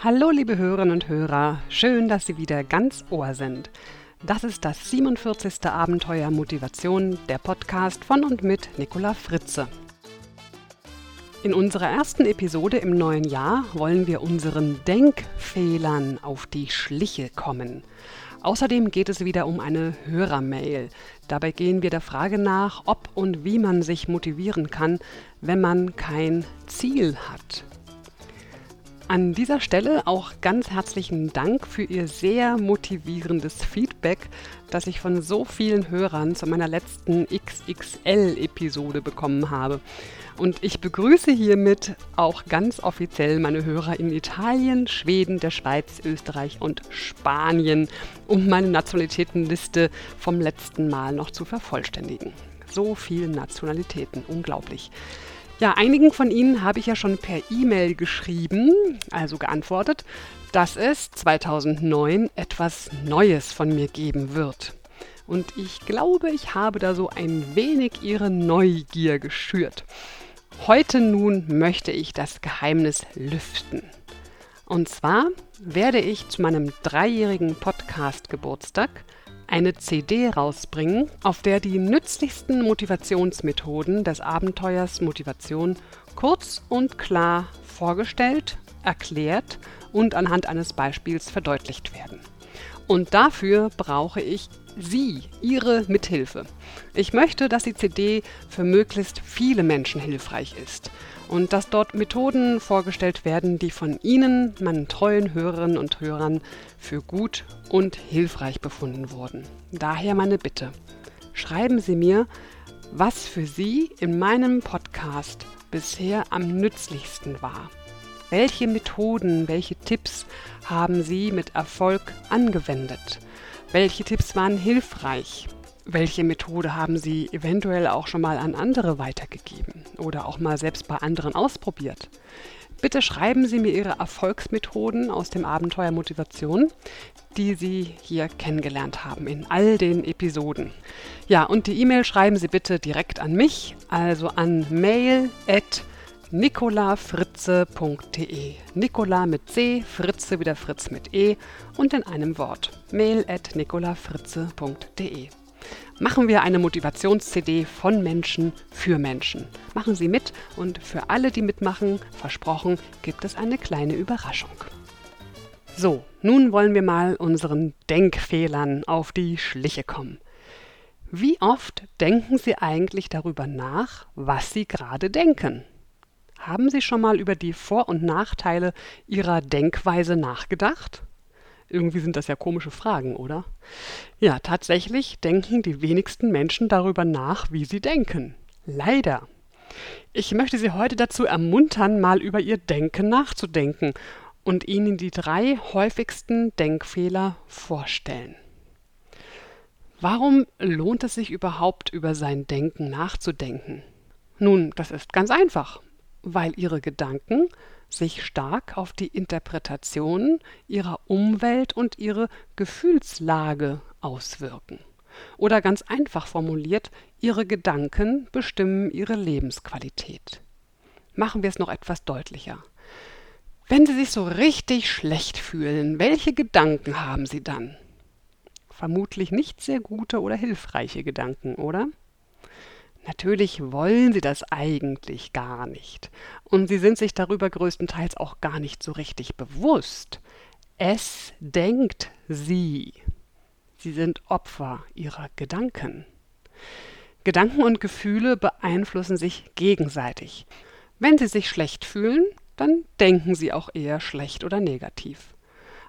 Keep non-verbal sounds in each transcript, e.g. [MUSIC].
Hallo liebe Hörerinnen und Hörer, schön, dass Sie wieder ganz Ohr sind. Das ist das 47. Abenteuer Motivation, der Podcast von und mit Nicola Fritze. In unserer ersten Episode im neuen Jahr wollen wir unseren Denkfehlern auf die Schliche kommen. Außerdem geht es wieder um eine Hörermail. Dabei gehen wir der Frage nach, ob und wie man sich motivieren kann, wenn man kein Ziel hat. An dieser Stelle auch ganz herzlichen Dank für Ihr sehr motivierendes Feedback, das ich von so vielen Hörern zu meiner letzten XXL-Episode bekommen habe. Und ich begrüße hiermit auch ganz offiziell meine Hörer in Italien, Schweden, der Schweiz, Österreich und Spanien, um meine Nationalitätenliste vom letzten Mal noch zu vervollständigen. So viele Nationalitäten, unglaublich. Ja, einigen von Ihnen habe ich ja schon per E-Mail geschrieben, also geantwortet, dass es 2009 etwas Neues von mir geben wird. Und ich glaube, ich habe da so ein wenig Ihre Neugier geschürt. Heute nun möchte ich das Geheimnis lüften. Und zwar werde ich zu meinem dreijährigen Podcast-Geburtstag eine CD rausbringen, auf der die nützlichsten Motivationsmethoden des Abenteuers Motivation kurz und klar vorgestellt, erklärt und anhand eines Beispiels verdeutlicht werden. Und dafür brauche ich Sie, Ihre Mithilfe. Ich möchte, dass die CD für möglichst viele Menschen hilfreich ist und dass dort Methoden vorgestellt werden, die von Ihnen, meinen treuen Hörerinnen und Hörern, für gut und hilfreich befunden wurden. Daher meine Bitte. Schreiben Sie mir, was für Sie in meinem Podcast bisher am nützlichsten war. Welche Methoden, welche Tipps haben Sie mit Erfolg angewendet? Welche Tipps waren hilfreich? Welche Methode haben Sie eventuell auch schon mal an andere weitergegeben oder auch mal selbst bei anderen ausprobiert? Bitte schreiben Sie mir Ihre Erfolgsmethoden aus dem Abenteuer Motivation, die Sie hier kennengelernt haben in all den Episoden. Ja, und die E-Mail schreiben Sie bitte direkt an mich, also an mail nicolafritze.de. Nicola mit C, Fritze wieder Fritz mit E und in einem Wort. mail at nicolafritze.de machen wir eine Motivations-CD von Menschen für Menschen. Machen Sie mit und für alle, die mitmachen, versprochen, gibt es eine kleine Überraschung. So, nun wollen wir mal unseren Denkfehlern auf die Schliche kommen. Wie oft denken Sie eigentlich darüber nach, was Sie gerade denken? Haben Sie schon mal über die Vor- und Nachteile Ihrer Denkweise nachgedacht? Irgendwie sind das ja komische Fragen, oder? Ja, tatsächlich denken die wenigsten Menschen darüber nach, wie sie denken. Leider. Ich möchte Sie heute dazu ermuntern, mal über Ihr Denken nachzudenken und Ihnen die drei häufigsten Denkfehler vorstellen. Warum lohnt es sich überhaupt, über sein Denken nachzudenken? Nun, das ist ganz einfach, weil Ihre Gedanken sich stark auf die Interpretation ihrer Umwelt und ihre Gefühlslage auswirken. Oder ganz einfach formuliert, ihre Gedanken bestimmen ihre Lebensqualität. Machen wir es noch etwas deutlicher. Wenn Sie sich so richtig schlecht fühlen, welche Gedanken haben Sie dann? Vermutlich nicht sehr gute oder hilfreiche Gedanken, oder? Natürlich wollen sie das eigentlich gar nicht. Und sie sind sich darüber größtenteils auch gar nicht so richtig bewusst. Es denkt sie. Sie sind Opfer ihrer Gedanken. Gedanken und Gefühle beeinflussen sich gegenseitig. Wenn sie sich schlecht fühlen, dann denken sie auch eher schlecht oder negativ.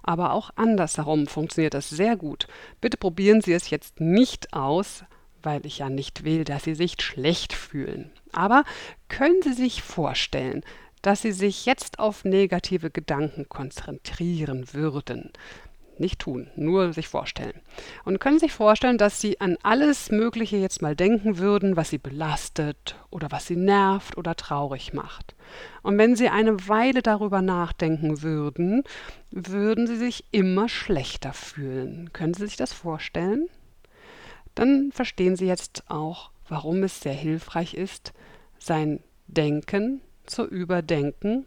Aber auch andersherum funktioniert das sehr gut. Bitte probieren Sie es jetzt nicht aus, weil ich ja nicht will, dass Sie sich schlecht fühlen. Aber können Sie sich vorstellen, dass Sie sich jetzt auf negative Gedanken konzentrieren würden? Nicht tun, nur sich vorstellen. Und können sich vorstellen, dass Sie an alles Mögliche jetzt mal denken würden, was Sie belastet oder was Sie nervt oder traurig macht. Und wenn Sie eine Weile darüber nachdenken würden, würden Sie sich immer schlechter fühlen. Können Sie sich das vorstellen? Dann verstehen Sie jetzt auch, warum es sehr hilfreich ist, sein Denken zu überdenken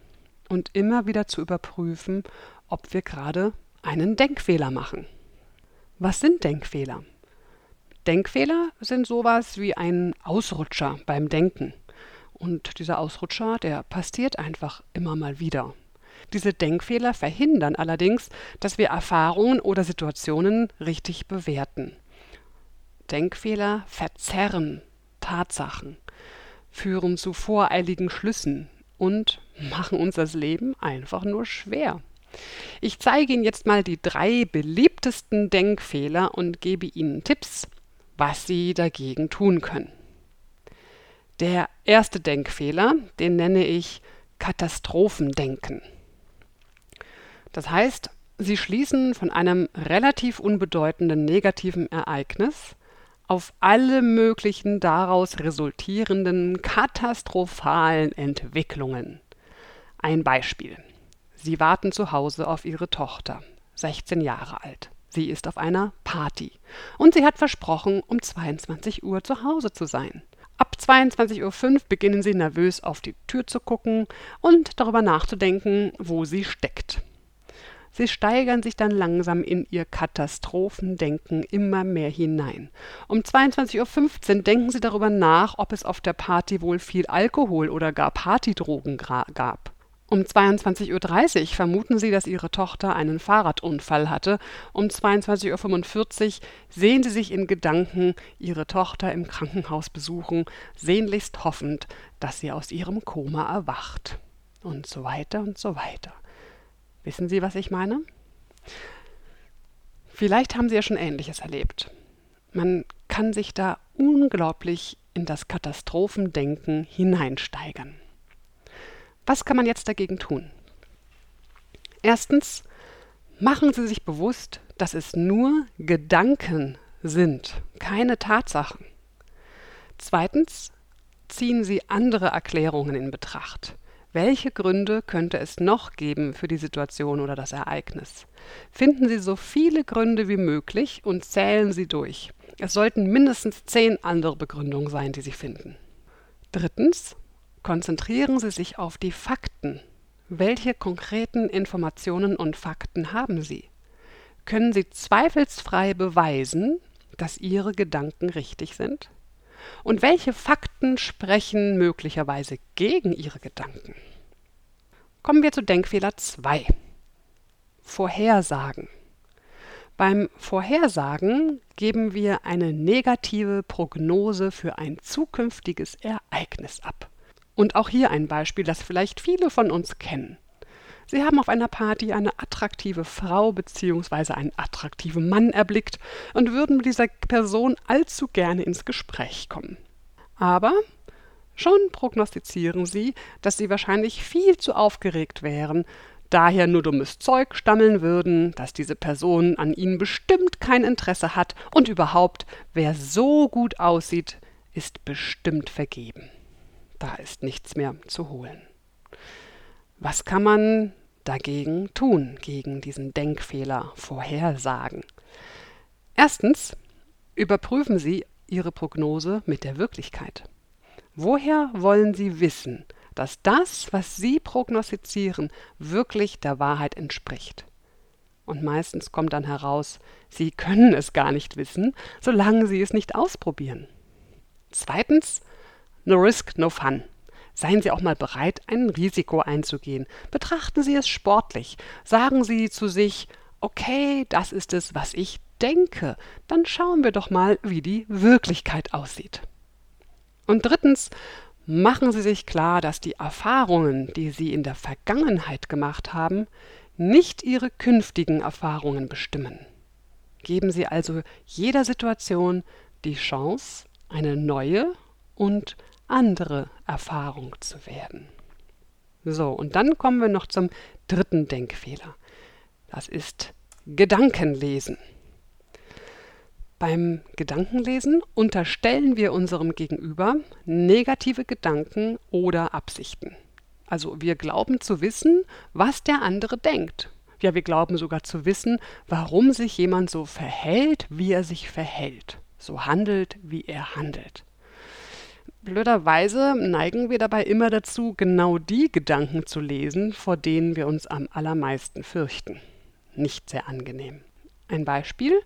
und immer wieder zu überprüfen, ob wir gerade einen Denkfehler machen. Was sind Denkfehler? Denkfehler sind sowas wie ein Ausrutscher beim Denken. Und dieser Ausrutscher, der passiert einfach immer mal wieder. Diese Denkfehler verhindern allerdings, dass wir Erfahrungen oder Situationen richtig bewerten. Denkfehler verzerren Tatsachen, führen zu voreiligen Schlüssen und machen uns das Leben einfach nur schwer. Ich zeige Ihnen jetzt mal die drei beliebtesten Denkfehler und gebe Ihnen Tipps, was Sie dagegen tun können. Der erste Denkfehler, den nenne ich Katastrophendenken. Das heißt, Sie schließen von einem relativ unbedeutenden negativen Ereignis auf alle möglichen daraus resultierenden katastrophalen Entwicklungen. Ein Beispiel. Sie warten zu Hause auf Ihre Tochter, 16 Jahre alt. Sie ist auf einer Party und sie hat versprochen, um 22 Uhr zu Hause zu sein. Ab 22.05 Uhr beginnen sie nervös auf die Tür zu gucken und darüber nachzudenken, wo sie steckt. Sie steigern sich dann langsam in ihr Katastrophendenken immer mehr hinein. Um 22.15 Uhr denken sie darüber nach, ob es auf der Party wohl viel Alkohol oder gar Partydrogen gab. Um 22.30 Uhr vermuten sie, dass ihre Tochter einen Fahrradunfall hatte. Um 22.45 Uhr sehen sie sich in Gedanken ihre Tochter im Krankenhaus besuchen, sehnlichst hoffend, dass sie aus ihrem Koma erwacht. Und so weiter und so weiter. Wissen Sie, was ich meine? Vielleicht haben Sie ja schon Ähnliches erlebt. Man kann sich da unglaublich in das Katastrophendenken hineinsteigern. Was kann man jetzt dagegen tun? Erstens, machen Sie sich bewusst, dass es nur Gedanken sind, keine Tatsachen. Zweitens, ziehen Sie andere Erklärungen in Betracht. Welche Gründe könnte es noch geben für die Situation oder das Ereignis? Finden Sie so viele Gründe wie möglich und zählen Sie durch. Es sollten mindestens zehn andere Begründungen sein, die Sie finden. Drittens, Konzentrieren Sie sich auf die Fakten. Welche konkreten Informationen und Fakten haben Sie? Können Sie zweifelsfrei beweisen, dass Ihre Gedanken richtig sind? Und welche Fakten sprechen möglicherweise gegen Ihre Gedanken? Kommen wir zu Denkfehler 2. Vorhersagen. Beim Vorhersagen geben wir eine negative Prognose für ein zukünftiges Ereignis ab. Und auch hier ein Beispiel, das vielleicht viele von uns kennen. Sie haben auf einer Party eine attraktive Frau bzw. einen attraktiven Mann erblickt und würden mit dieser Person allzu gerne ins Gespräch kommen. Aber schon prognostizieren sie, dass sie wahrscheinlich viel zu aufgeregt wären, daher nur dummes Zeug stammeln würden, dass diese Person an ihnen bestimmt kein Interesse hat und überhaupt, wer so gut aussieht, ist bestimmt vergeben da ist nichts mehr zu holen. Was kann man dagegen tun, gegen diesen Denkfehler Vorhersagen? Erstens, überprüfen Sie Ihre Prognose mit der Wirklichkeit. Woher wollen Sie wissen, dass das, was Sie prognostizieren, wirklich der Wahrheit entspricht? Und meistens kommt dann heraus, Sie können es gar nicht wissen, solange Sie es nicht ausprobieren. Zweitens, No risk, no fun. Seien Sie auch mal bereit, ein Risiko einzugehen. Betrachten Sie es sportlich. Sagen Sie zu sich, okay, das ist es, was ich denke. Dann schauen wir doch mal, wie die Wirklichkeit aussieht. Und drittens, machen Sie sich klar, dass die Erfahrungen, die Sie in der Vergangenheit gemacht haben, nicht Ihre künftigen Erfahrungen bestimmen. Geben Sie also jeder Situation die Chance, eine neue und andere Erfahrung zu werden. So, und dann kommen wir noch zum dritten Denkfehler. Das ist Gedankenlesen. Beim Gedankenlesen unterstellen wir unserem Gegenüber negative Gedanken oder Absichten. Also wir glauben zu wissen, was der andere denkt. Ja, wir glauben sogar zu wissen, warum sich jemand so verhält, wie er sich verhält, so handelt, wie er handelt. Blöderweise neigen wir dabei immer dazu, genau die Gedanken zu lesen, vor denen wir uns am allermeisten fürchten. Nicht sehr angenehm. Ein Beispiel.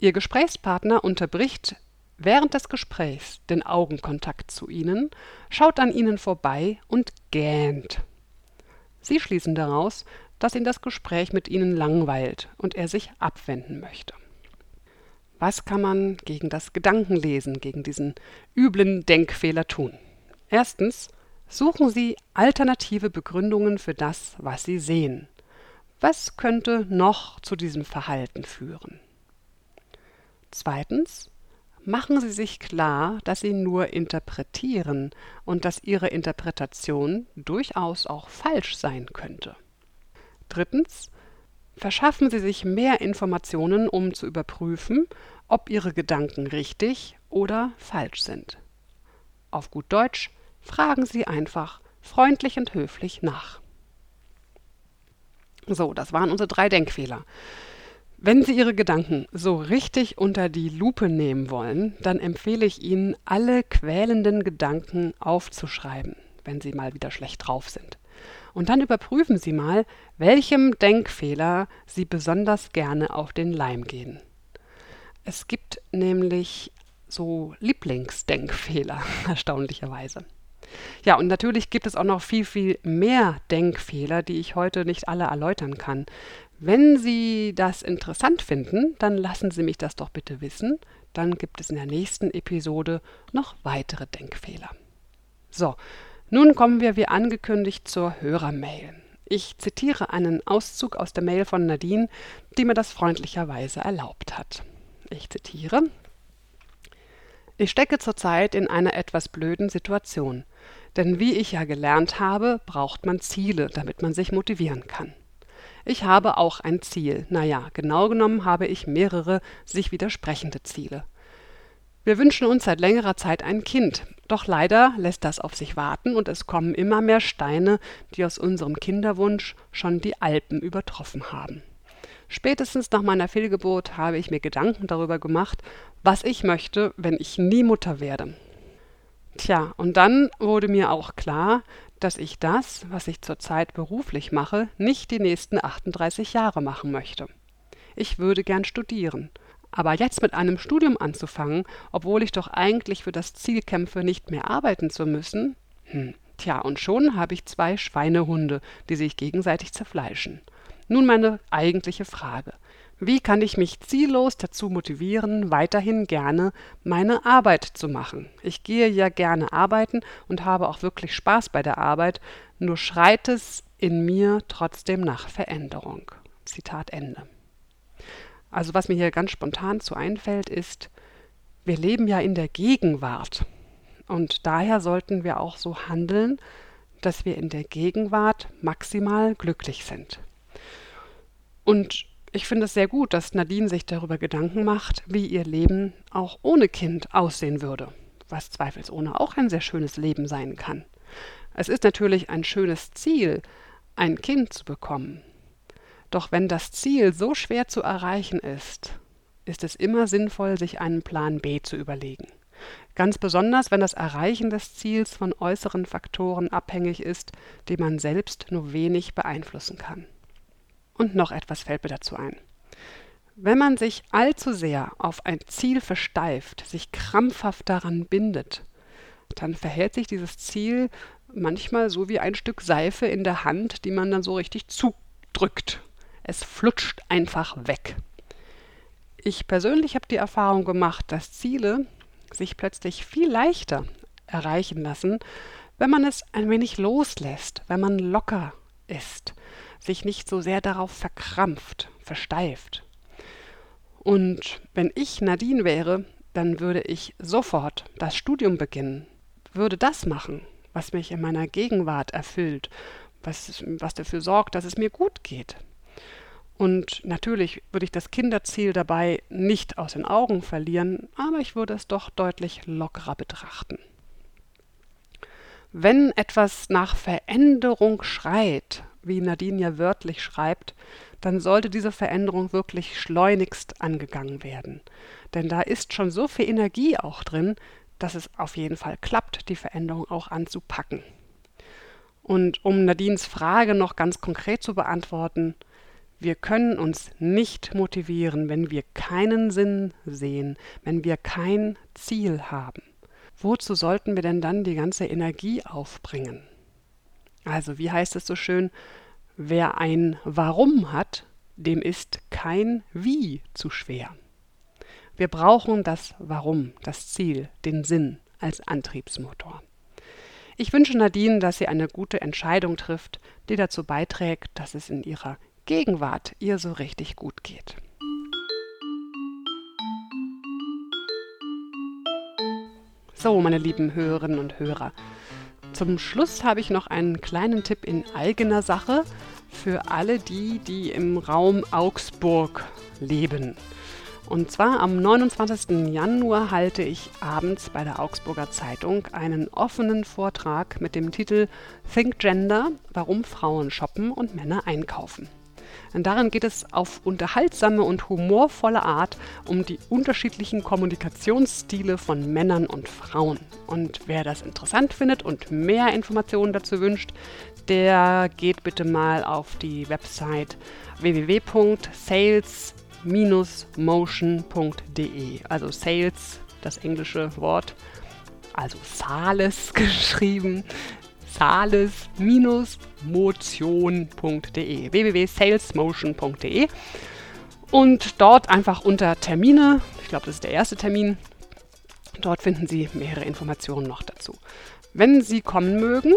Ihr Gesprächspartner unterbricht während des Gesprächs den Augenkontakt zu Ihnen, schaut an Ihnen vorbei und gähnt. Sie schließen daraus, dass ihn das Gespräch mit Ihnen langweilt und er sich abwenden möchte. Was kann man gegen das Gedankenlesen, gegen diesen üblen Denkfehler tun? Erstens, suchen Sie alternative Begründungen für das, was Sie sehen. Was könnte noch zu diesem Verhalten führen? Zweitens, machen Sie sich klar, dass Sie nur interpretieren und dass Ihre Interpretation durchaus auch falsch sein könnte. Drittens, verschaffen Sie sich mehr Informationen, um zu überprüfen, ob Ihre Gedanken richtig oder falsch sind. Auf gut Deutsch, fragen Sie einfach freundlich und höflich nach. So, das waren unsere drei Denkfehler. Wenn Sie Ihre Gedanken so richtig unter die Lupe nehmen wollen, dann empfehle ich Ihnen, alle quälenden Gedanken aufzuschreiben, wenn Sie mal wieder schlecht drauf sind. Und dann überprüfen Sie mal, welchem Denkfehler Sie besonders gerne auf den Leim gehen. Es gibt nämlich so Lieblingsdenkfehler, [LAUGHS] erstaunlicherweise. Ja, und natürlich gibt es auch noch viel, viel mehr Denkfehler, die ich heute nicht alle erläutern kann. Wenn Sie das interessant finden, dann lassen Sie mich das doch bitte wissen. Dann gibt es in der nächsten Episode noch weitere Denkfehler. So, nun kommen wir wie angekündigt zur Hörermail. Ich zitiere einen Auszug aus der Mail von Nadine, die mir das freundlicherweise erlaubt hat. Ich zitiere Ich stecke zurzeit in einer etwas blöden Situation, denn wie ich ja gelernt habe, braucht man Ziele, damit man sich motivieren kann. Ich habe auch ein Ziel. Naja, genau genommen habe ich mehrere sich widersprechende Ziele. Wir wünschen uns seit längerer Zeit ein Kind, doch leider lässt das auf sich warten und es kommen immer mehr Steine, die aus unserem Kinderwunsch schon die Alpen übertroffen haben. Spätestens nach meiner Fehlgeburt habe ich mir Gedanken darüber gemacht, was ich möchte, wenn ich nie Mutter werde. Tja, und dann wurde mir auch klar, dass ich das, was ich zurzeit beruflich mache, nicht die nächsten 38 Jahre machen möchte. Ich würde gern studieren. Aber jetzt mit einem Studium anzufangen, obwohl ich doch eigentlich für das Ziel kämpfe, nicht mehr arbeiten zu müssen? Hm, tja, und schon habe ich zwei Schweinehunde, die sich gegenseitig zerfleischen. Nun meine eigentliche Frage. Wie kann ich mich ziellos dazu motivieren, weiterhin gerne meine Arbeit zu machen? Ich gehe ja gerne arbeiten und habe auch wirklich Spaß bei der Arbeit, nur schreit es in mir trotzdem nach Veränderung. Zitat Ende. Also was mir hier ganz spontan zu einfällt, ist, wir leben ja in der Gegenwart. Und daher sollten wir auch so handeln, dass wir in der Gegenwart maximal glücklich sind. Und ich finde es sehr gut, dass Nadine sich darüber Gedanken macht, wie ihr Leben auch ohne Kind aussehen würde, was zweifelsohne auch ein sehr schönes Leben sein kann. Es ist natürlich ein schönes Ziel, ein Kind zu bekommen, doch wenn das Ziel so schwer zu erreichen ist, ist es immer sinnvoll, sich einen Plan B zu überlegen. Ganz besonders, wenn das Erreichen des Ziels von äußeren Faktoren abhängig ist, die man selbst nur wenig beeinflussen kann. Und noch etwas fällt mir dazu ein. Wenn man sich allzu sehr auf ein Ziel versteift, sich krampfhaft daran bindet, dann verhält sich dieses Ziel manchmal so wie ein Stück Seife in der Hand, die man dann so richtig zudrückt es flutscht einfach weg. Ich persönlich habe die Erfahrung gemacht, dass Ziele sich plötzlich viel leichter erreichen lassen, wenn man es ein wenig loslässt, wenn man locker ist, sich nicht so sehr darauf verkrampft, versteift. Und wenn ich Nadine wäre, dann würde ich sofort das Studium beginnen, würde das machen, was mich in meiner Gegenwart erfüllt, was, was dafür sorgt, dass es mir gut geht. Und natürlich würde ich das Kinderziel dabei nicht aus den Augen verlieren, aber ich würde es doch deutlich lockerer betrachten. Wenn etwas nach Veränderung schreit, wie Nadine ja wörtlich schreibt, dann sollte diese Veränderung wirklich schleunigst angegangen werden. Denn da ist schon so viel Energie auch drin, dass es auf jeden Fall klappt, die Veränderung auch anzupacken. Und um Nadines Frage noch ganz konkret zu beantworten, wir können uns nicht motivieren, wenn wir keinen Sinn sehen, wenn wir kein Ziel haben. Wozu sollten wir denn dann die ganze Energie aufbringen? Also, wie heißt es so schön, wer ein Warum hat, dem ist kein Wie zu schwer. Wir brauchen das Warum, das Ziel, den Sinn als Antriebsmotor. Ich wünsche Nadine, dass sie eine gute Entscheidung trifft, die dazu beiträgt, dass es in ihrer Gegenwart ihr so richtig gut geht. So, meine lieben Hörerinnen und Hörer. Zum Schluss habe ich noch einen kleinen Tipp in eigener Sache für alle die, die im Raum Augsburg leben. Und zwar am 29. Januar halte ich abends bei der Augsburger Zeitung einen offenen Vortrag mit dem Titel Think Gender, warum Frauen shoppen und Männer einkaufen. Denn darin geht es auf unterhaltsame und humorvolle Art um die unterschiedlichen Kommunikationsstile von Männern und Frauen. Und wer das interessant findet und mehr Informationen dazu wünscht, der geht bitte mal auf die Website www.sales-motion.de. Also Sales, das englische Wort, also Sales [LAUGHS] geschrieben, sales-motion.de www.salesmotion.de und dort einfach unter Termine, ich glaube, das ist der erste Termin, dort finden Sie mehrere Informationen noch dazu. Wenn Sie kommen mögen,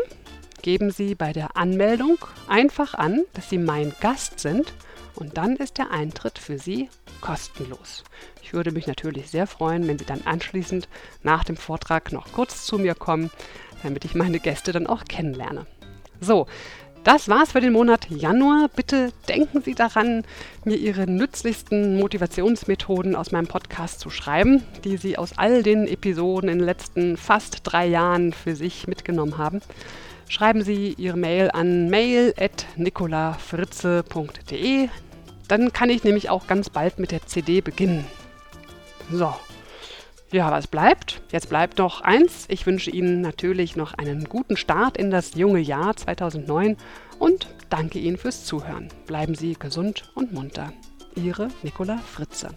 geben Sie bei der Anmeldung einfach an, dass Sie mein Gast sind und dann ist der Eintritt für Sie kostenlos. Ich würde mich natürlich sehr freuen, wenn Sie dann anschließend nach dem Vortrag noch kurz zu mir kommen, damit ich meine Gäste dann auch kennenlerne. So, das war's für den Monat Januar. Bitte denken Sie daran, mir Ihre nützlichsten Motivationsmethoden aus meinem Podcast zu schreiben, die Sie aus all den Episoden in den letzten fast drei Jahren für sich mitgenommen haben. Schreiben Sie Ihre Mail an mail.nicolafritze.de. Dann kann ich nämlich auch ganz bald mit der CD beginnen. So, ja, was bleibt? Jetzt bleibt noch eins. Ich wünsche Ihnen natürlich noch einen guten Start in das junge Jahr 2009 und danke Ihnen fürs Zuhören. Bleiben Sie gesund und munter. Ihre Nicola Fritze.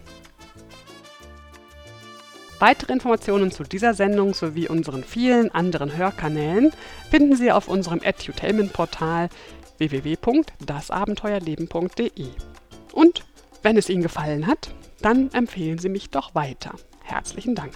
Weitere Informationen zu dieser Sendung sowie unseren vielen anderen Hörkanälen finden Sie auf unserem Edutainment-Portal www.dasabenteuerleben.de. Und wenn es Ihnen gefallen hat, dann empfehlen Sie mich doch weiter. Herzlichen Dank.